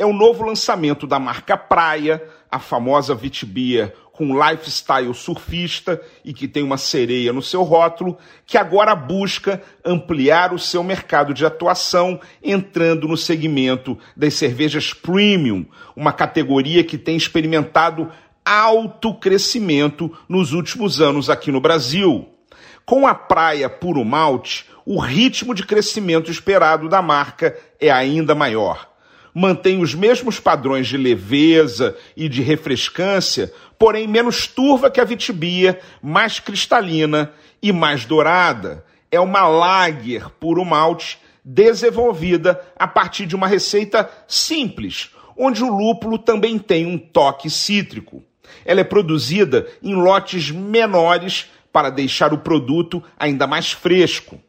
é o novo lançamento da marca Praia, a famosa Vitibia com lifestyle surfista e que tem uma sereia no seu rótulo, que agora busca ampliar o seu mercado de atuação, entrando no segmento das cervejas premium, uma categoria que tem experimentado alto crescimento nos últimos anos aqui no Brasil. Com a praia Puro Malte, o ritmo de crescimento esperado da marca é ainda maior mantém os mesmos padrões de leveza e de refrescância, porém menos turva que a vitibia, mais cristalina e mais dourada. É uma lager puro malte desenvolvida a partir de uma receita simples, onde o lúpulo também tem um toque cítrico. Ela é produzida em lotes menores para deixar o produto ainda mais fresco.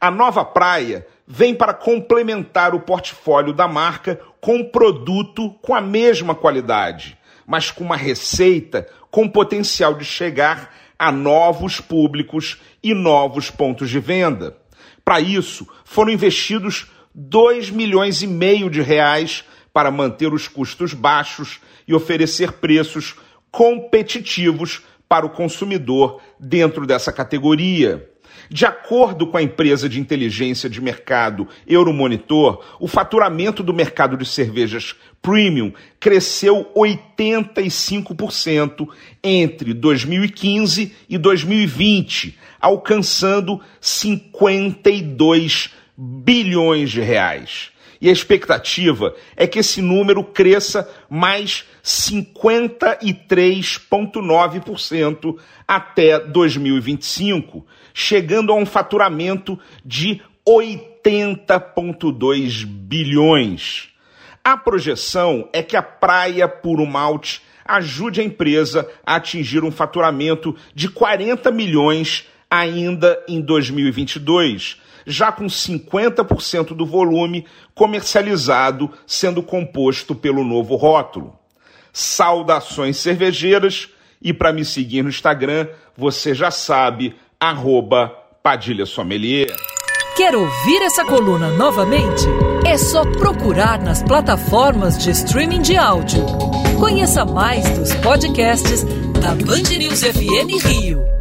A nova praia vem para complementar o portfólio da marca com um produto com a mesma qualidade, mas com uma receita com potencial de chegar a novos públicos e novos pontos de venda. Para isso, foram investidos 2 milhões e meio de reais para manter os custos baixos e oferecer preços competitivos para o consumidor dentro dessa categoria. De acordo com a empresa de inteligência de mercado Euromonitor, o faturamento do mercado de cervejas premium cresceu 85% entre 2015 e 2020, alcançando 52 bilhões de reais. E a expectativa é que esse número cresça mais 53,9% até 2025, chegando a um faturamento de 80,2 bilhões. A projeção é que a praia Puro Malte ajude a empresa a atingir um faturamento de 40 milhões ainda em 2022 já com 50% do volume comercializado sendo composto pelo novo rótulo. Saudações cervejeiras e para me seguir no Instagram, você já sabe, Padilha Sommelier. Quer ouvir essa coluna novamente? É só procurar nas plataformas de streaming de áudio. Conheça mais dos podcasts da Band News FM Rio.